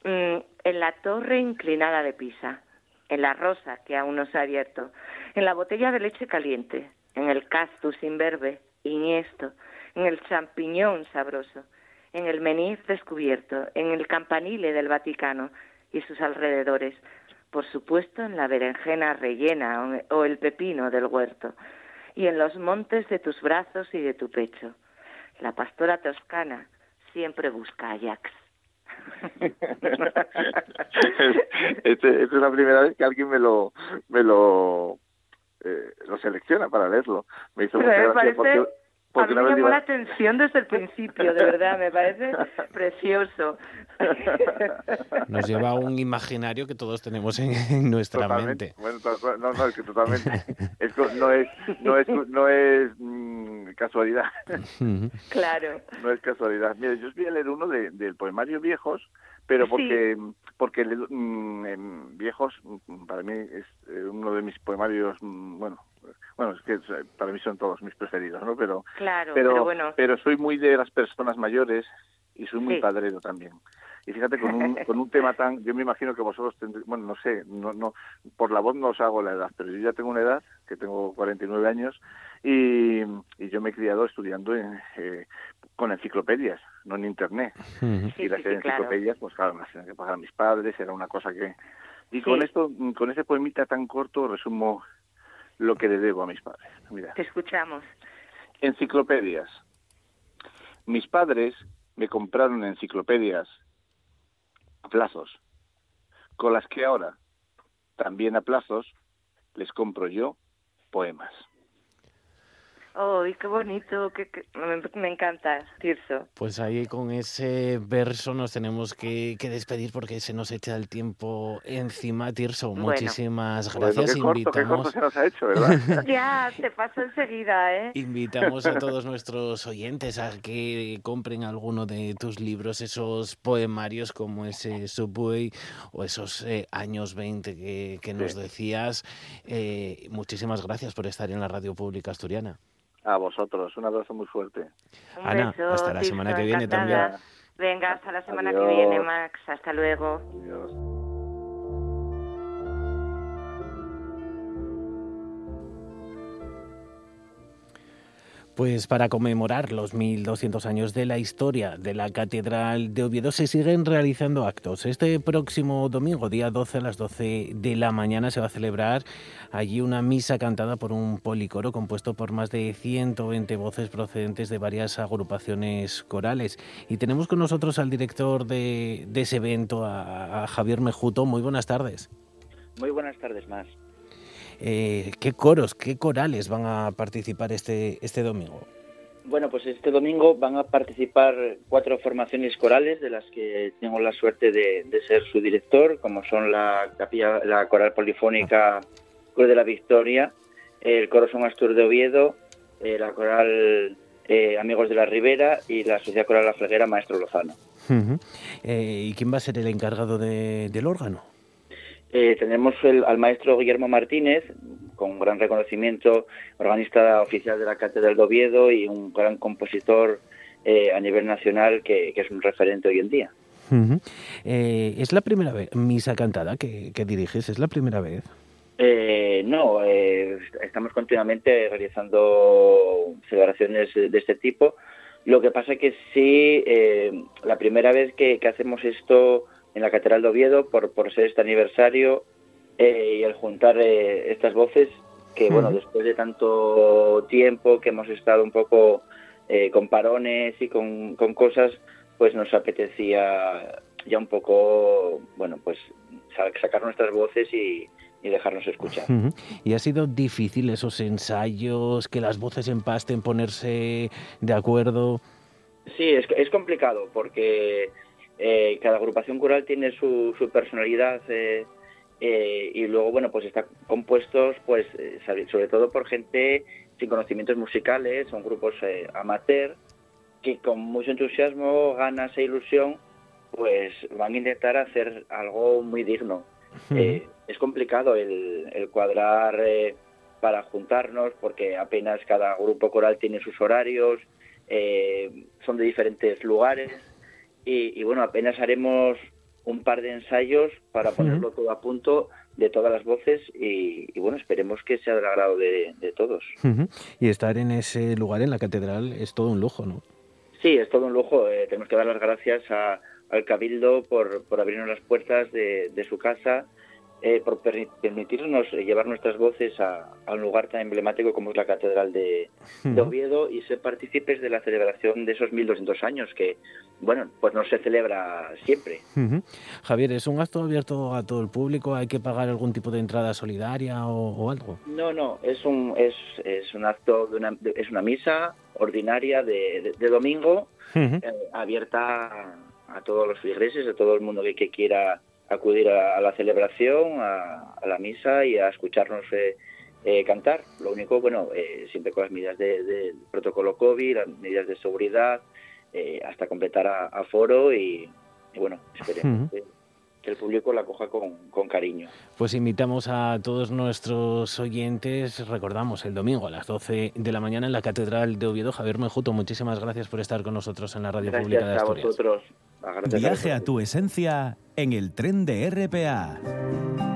Mm, en la torre inclinada de Pisa, en la rosa que aún no se ha abierto, en la botella de leche caliente, en el cactus imberbe, iniesto, en el champiñón sabroso, en el meniz descubierto, en el campanile del Vaticano y sus alrededores, por supuesto en la berenjena rellena o el pepino del huerto, y en los montes de tus brazos y de tu pecho. La pastora toscana siempre busca Ajax.
este, es la primera vez que alguien me lo me lo eh, lo selecciona para leerlo. Me hizo mucha gracia porque
a mí me llamó la atención desde el principio, de verdad, me parece precioso.
Nos lleva a un imaginario que todos tenemos en, nuestra mente.
Bueno, no, no, es que totalmente. no es, no es, no es mm, casualidad.
Claro.
No es casualidad. Mire, yo os voy a leer uno de, del poemario Viejos, pero porque porque mm, Viejos mm, para mí es eh, uno de mis poemarios, bueno, bueno, es que para mí son todos mis preferidos, ¿no? Pero,
claro, pero, bueno.
pero soy muy de las personas mayores y soy muy padrero también. Y fíjate, con un, con un tema tan... Yo me imagino que vosotros tendréis... Bueno, no sé, no, no, por la voz no os hago la edad, pero yo ya tengo una edad, que tengo 49 años, y, y yo me he criado estudiando en, eh, con enciclopedias, no en Internet. y las enciclopedias, pues claro, las tenía que pagar a mis padres, era una cosa que... Y con esto, con ese poemita tan corto, resumo lo que le debo a mis padres. Mira.
Te escuchamos.
Enciclopedias. Mis padres me compraron enciclopedias a plazos, con las que ahora, también a plazos, les compro yo poemas.
¡Ay, qué bonito! Que, me, encanta, Tirso.
Pues ahí con ese verso nos tenemos que, despedir porque se nos echa el tiempo encima, Tirso. Muchísimas gracias.
qué corto, Invitamos... se nos ha hecho, ¿verdad?
ya, te paso enseguida, ¿eh?
Invitamos a todos nuestros oyentes a que compren alguno de tus libros, esos poemarios como ese Subway o esos eh, años 20 que, que nos decías. Eh, muchísimas gracias por estar en la Radio Pública Asturiana.
A vosotros, un abrazo muy fuerte.
Ana, hasta la semana que viene también.
Venga, hasta la semana que viene, Max. Hasta luego.
Adiós.
Pues para conmemorar los 1200 años de la historia de la Catedral de Oviedo se siguen realizando actos. Este próximo domingo, día 12 a las 12 de la mañana, se va a celebrar allí una misa cantada por un policoro compuesto por más de 120 voces procedentes de varias agrupaciones corales. Y tenemos con nosotros al director de, ese evento, a, a Javier Mejuto. Muy buenas tardes.
Muy buenas tardes, más.
Eh, ¿Qué coros, qué corales van a participar este, este domingo?
Bueno, pues este domingo van a participar cuatro formaciones corales de las que tengo la suerte de, ser su director, como son la capilla, la coral polifónica Cruz de la Victoria, el coro Son Astur de Oviedo, eh, la coral eh, Amigos de la Ribera y la Sociedad Coral La Freguera Maestro Lozano.
¿Y quién va a ser el encargado del órgano?
Eh, tenemos al maestro Guillermo Martínez, con gran reconocimiento, organista oficial de la Cátedra de Oviedo y un gran compositor eh, a nivel nacional que, es un referente hoy en día.
Eh, ¿Es la primera vez, misa cantada que, diriges? ¿Es la primera vez?
no, estamos continuamente realizando celebraciones de este tipo. Lo que pasa es que sí, la primera vez que hacemos esto en la Catedral de Oviedo por, por ser este aniversario eh, y el juntar eh, estas voces que, bueno, después de tanto tiempo que hemos estado un poco eh, con parones y con, cosas, pues nos apetecía ya un poco, bueno, pues sacar nuestras voces y, dejarnos escuchar.
¿Y ha sido difícil esos ensayos, que las voces empasten, ponerse de acuerdo?
Sí, es, es complicado porque eh, cada agrupación coral tiene su, personalidad eh, eh, y luego, bueno, pues están compuestos, pues, sobre todo por gente sin conocimientos musicales, son grupos amateur, que con mucho entusiasmo, ganas e ilusión, pues van a intentar hacer algo muy digno. es complicado el, el cuadrar para juntarnos, porque apenas cada grupo coral tiene sus horarios, son de diferentes lugares, y, y bueno, apenas haremos un par de ensayos para ponerlo todo a punto de todas las voces y, bueno, esperemos que sea del agrado de, todos.
Y estar en ese lugar, en la catedral, es todo un lujo, ¿no?
Sí, es todo un lujo. Eh, tenemos que dar las gracias al Cabildo por, por abrirnos las puertas de, de su casa eh, por permitirnos llevar nuestras voces a, un lugar tan emblemático como es la Catedral de, Oviedo y ser partícipes de la celebración de esos 1200 años que, bueno, pues no se celebra siempre.
Javier, ¿es un acto abierto a todo el público? ¿Hay que pagar algún tipo de entrada solidaria o, algo?
No, no, es un, es, es un acto, de una, es una misa ordinaria de, domingo eh, abierta a, todos los feligreses, a todo el mundo que, que quiera acudir a, la celebración, a, la misa y a escucharnos eh, eh, cantar. Lo único, bueno, eh, siempre con las medidas de, protocolo COVID, las medidas de seguridad, hasta completar a, foro y, bueno, esperemos que, el público la coja con, cariño.
Pues invitamos a todos nuestros oyentes, recordamos, el domingo a las 12 de la mañana en la Catedral de Oviedo. Javier Mejuto, muchísimas gracias por estar con nosotros en la Radio Pública de Asturias.
A vosotros.
Viaje a tu esencia en el tren de RPA.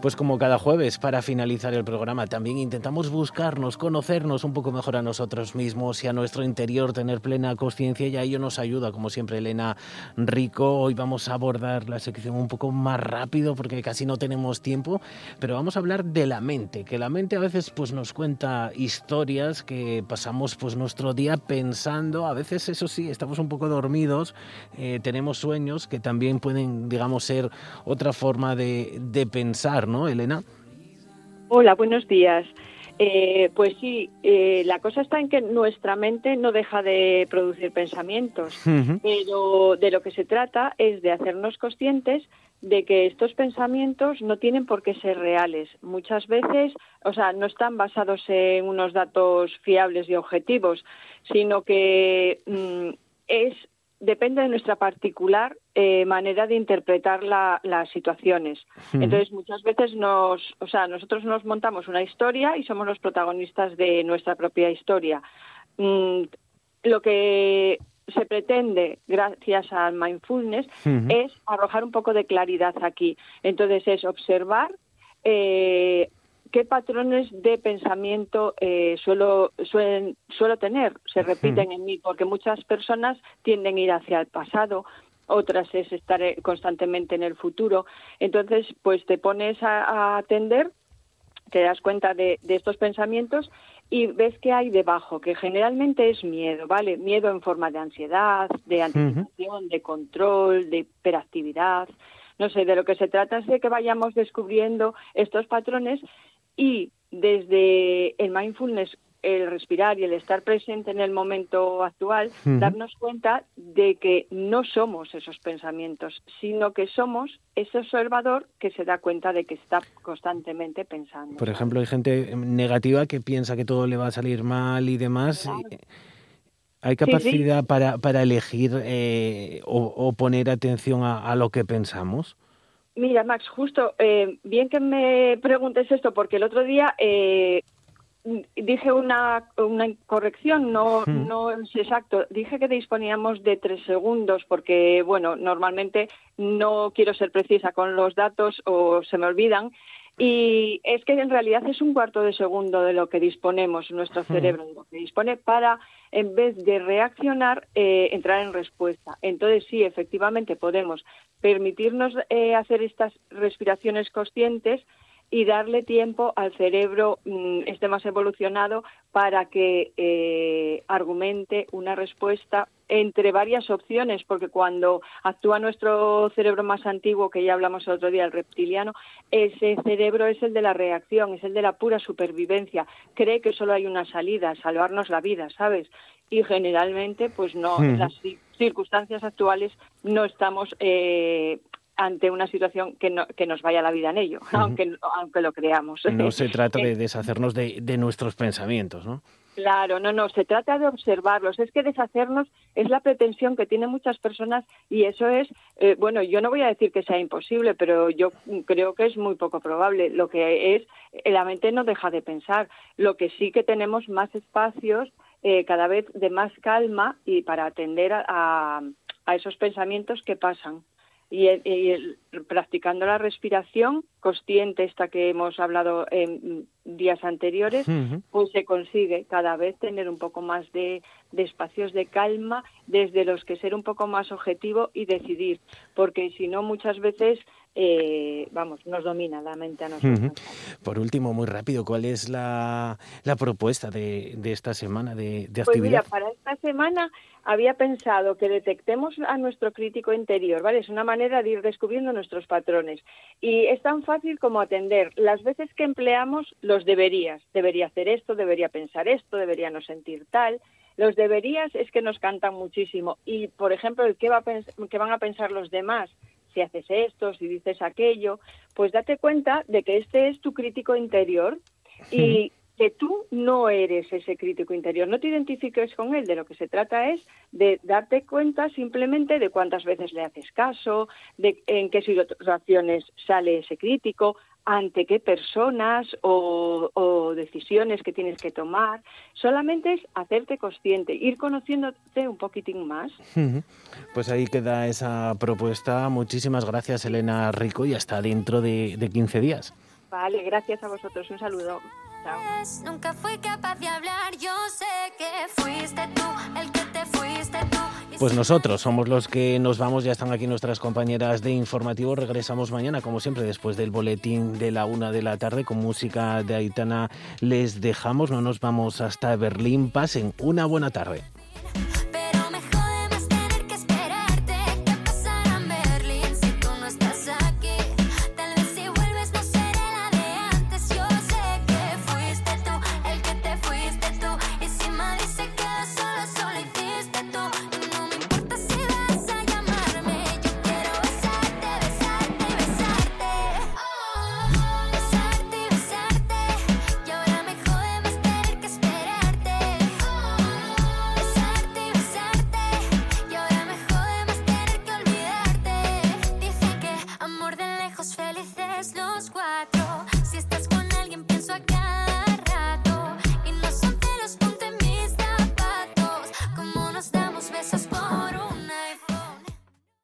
Pues como cada jueves, para finalizar el programa, también intentamos buscarnos, conocernos un poco mejor a nosotros mismos y a nuestro interior, tener plena conciencia y a ello nos ayuda, como siempre, Elena Rico. Hoy vamos a abordar la sección un poco más rápido porque casi no tenemos tiempo, pero vamos a hablar de la mente, que la mente a veces pues, nos cuenta historias que pasamos pues, nuestro día pensando, a veces eso sí, estamos un poco dormidos, eh, tenemos sueños que también pueden, digamos, ser otra forma de, de pensar ¿no, Elena?
Hola, buenos días. Eh, pues sí, eh, la cosa está en que nuestra mente no deja de producir pensamientos, pero de lo que se trata es de hacernos conscientes de que estos pensamientos no tienen por qué ser reales. Muchas veces, o sea, no están basados en unos datos fiables y objetivos, sino que mm, es depende de nuestra particular eh, manera de interpretar las situaciones. Entonces, muchas veces nos, o sea, nosotros nos montamos una historia y somos los protagonistas de nuestra propia historia. Mm, lo que se pretende, gracias al mindfulness, es arrojar un poco de claridad aquí. Entonces, es observar eh, qué patrones de pensamiento eh, suelo, suelo tener, se repiten en mí, porque muchas personas tienden a ir hacia el pasado, otras es estar eh, constantemente en el futuro. Entonces, pues te pones a, atender, te das cuenta de, estos pensamientos y ves que hay debajo, que generalmente es miedo, ¿vale? Miedo en forma de ansiedad, de anticipación, de control, de hiperactividad. No sé, de lo que se trata es de que vayamos descubriendo estos patrones y desde el mindfulness el respirar y el estar presente en el momento actual, darnos cuenta de que no somos esos pensamientos, sino que somos ese observador que se da cuenta de que está constantemente pensando.
Por ejemplo, hay gente negativa que piensa que todo le va a salir mal y demás. ¿Hay capacidad Para, para elegir eh, o, poner atención a lo que pensamos?
Mira, Max, justo, eh, bien que me preguntes esto, porque el otro día eh, dije una, una corrección, no, no es exacto. Dije que disponíamos de tres segundos, porque, bueno, normalmente no quiero ser precisa con los datos o se me olvidan. Y es que en realidad es un cuarto de segundo de lo que disponemos, nuestro cerebro, de lo que dispone para, en vez de reaccionar, eh, entrar en respuesta. Entonces, sí, efectivamente podemos permitirnos eh, hacer estas respiraciones conscientes y darle tiempo al cerebro mm, esté más evolucionado para que eh, argumente una respuesta entre varias opciones, porque cuando actúa nuestro cerebro más antiguo, que ya hablamos el otro día, el reptiliano, ese cerebro es el de la reacción, es el de la pura supervivencia. Cree que solo hay una salida, salvarnos la vida, ¿sabes? y generalmente pues no las circunstancias actuales no estamos eh, ante una situación que, no, que nos vaya la vida en ello, aunque, aunque lo creamos.
No se trata de deshacernos de, de nuestros pensamientos, ¿no?
Claro, no, no, se trata de observarlos. Es que deshacernos es la pretensión que tienen muchas personas y eso es, eh, bueno, yo no voy a decir que sea imposible, pero yo creo que es muy poco probable. Lo que es, eh, la mente no deja de pensar. Lo que sí que tenemos más espacios, eh, cada vez de más calma y para atender a, a esos pensamientos que pasan y, practicando la respiración consciente, esta que hemos hablado en días anteriores, pues se consigue cada vez tener un poco más de, de, espacios de calma, desde los que ser un poco más objetivo y decidir, porque si no muchas veces eh, vamos, nos domina la mente a nosotros.
Por último, muy rápido, ¿cuál es la, la propuesta de, de, esta semana de, de
pues
actividad?
Mira, para esta semana había pensado que detectemos a nuestro crítico interior, ¿vale? Es una manera de ir descubriendo nuestros patrones. Y es tan fácil como atender las veces que empleamos los deberías. Debería hacer esto, debería pensar esto, debería no sentir tal. Los deberías es que nos cantan muchísimo. Y, por ejemplo, el qué, va a qué van a pensar los demás si haces esto, si dices aquello, pues date cuenta de que este es tu crítico interior y que tú no eres ese crítico interior, no te identifiques con él, de lo que se trata es de darte cuenta simplemente de cuántas veces le haces caso, de en qué situaciones sale ese crítico, ante qué personas o, decisiones que tienes que tomar. Solamente es hacerte consciente, ir conociéndote un poquitín más.
Pues ahí queda esa propuesta. Muchísimas gracias, Elena Rico, y hasta dentro de, de 15 días.
Vale, gracias a vosotros. Un saludo. Chao.
Nunca fui capaz de hablar, yo sé que fuiste tú el que te fuiste tú.
Pues nosotros somos los que nos vamos, ya están aquí nuestras compañeras de informativo. Regresamos mañana, como siempre, después del boletín de la una de la tarde con música de Aitana. Les dejamos, no nos vamos hasta Berlín. Pasen una buena tarde.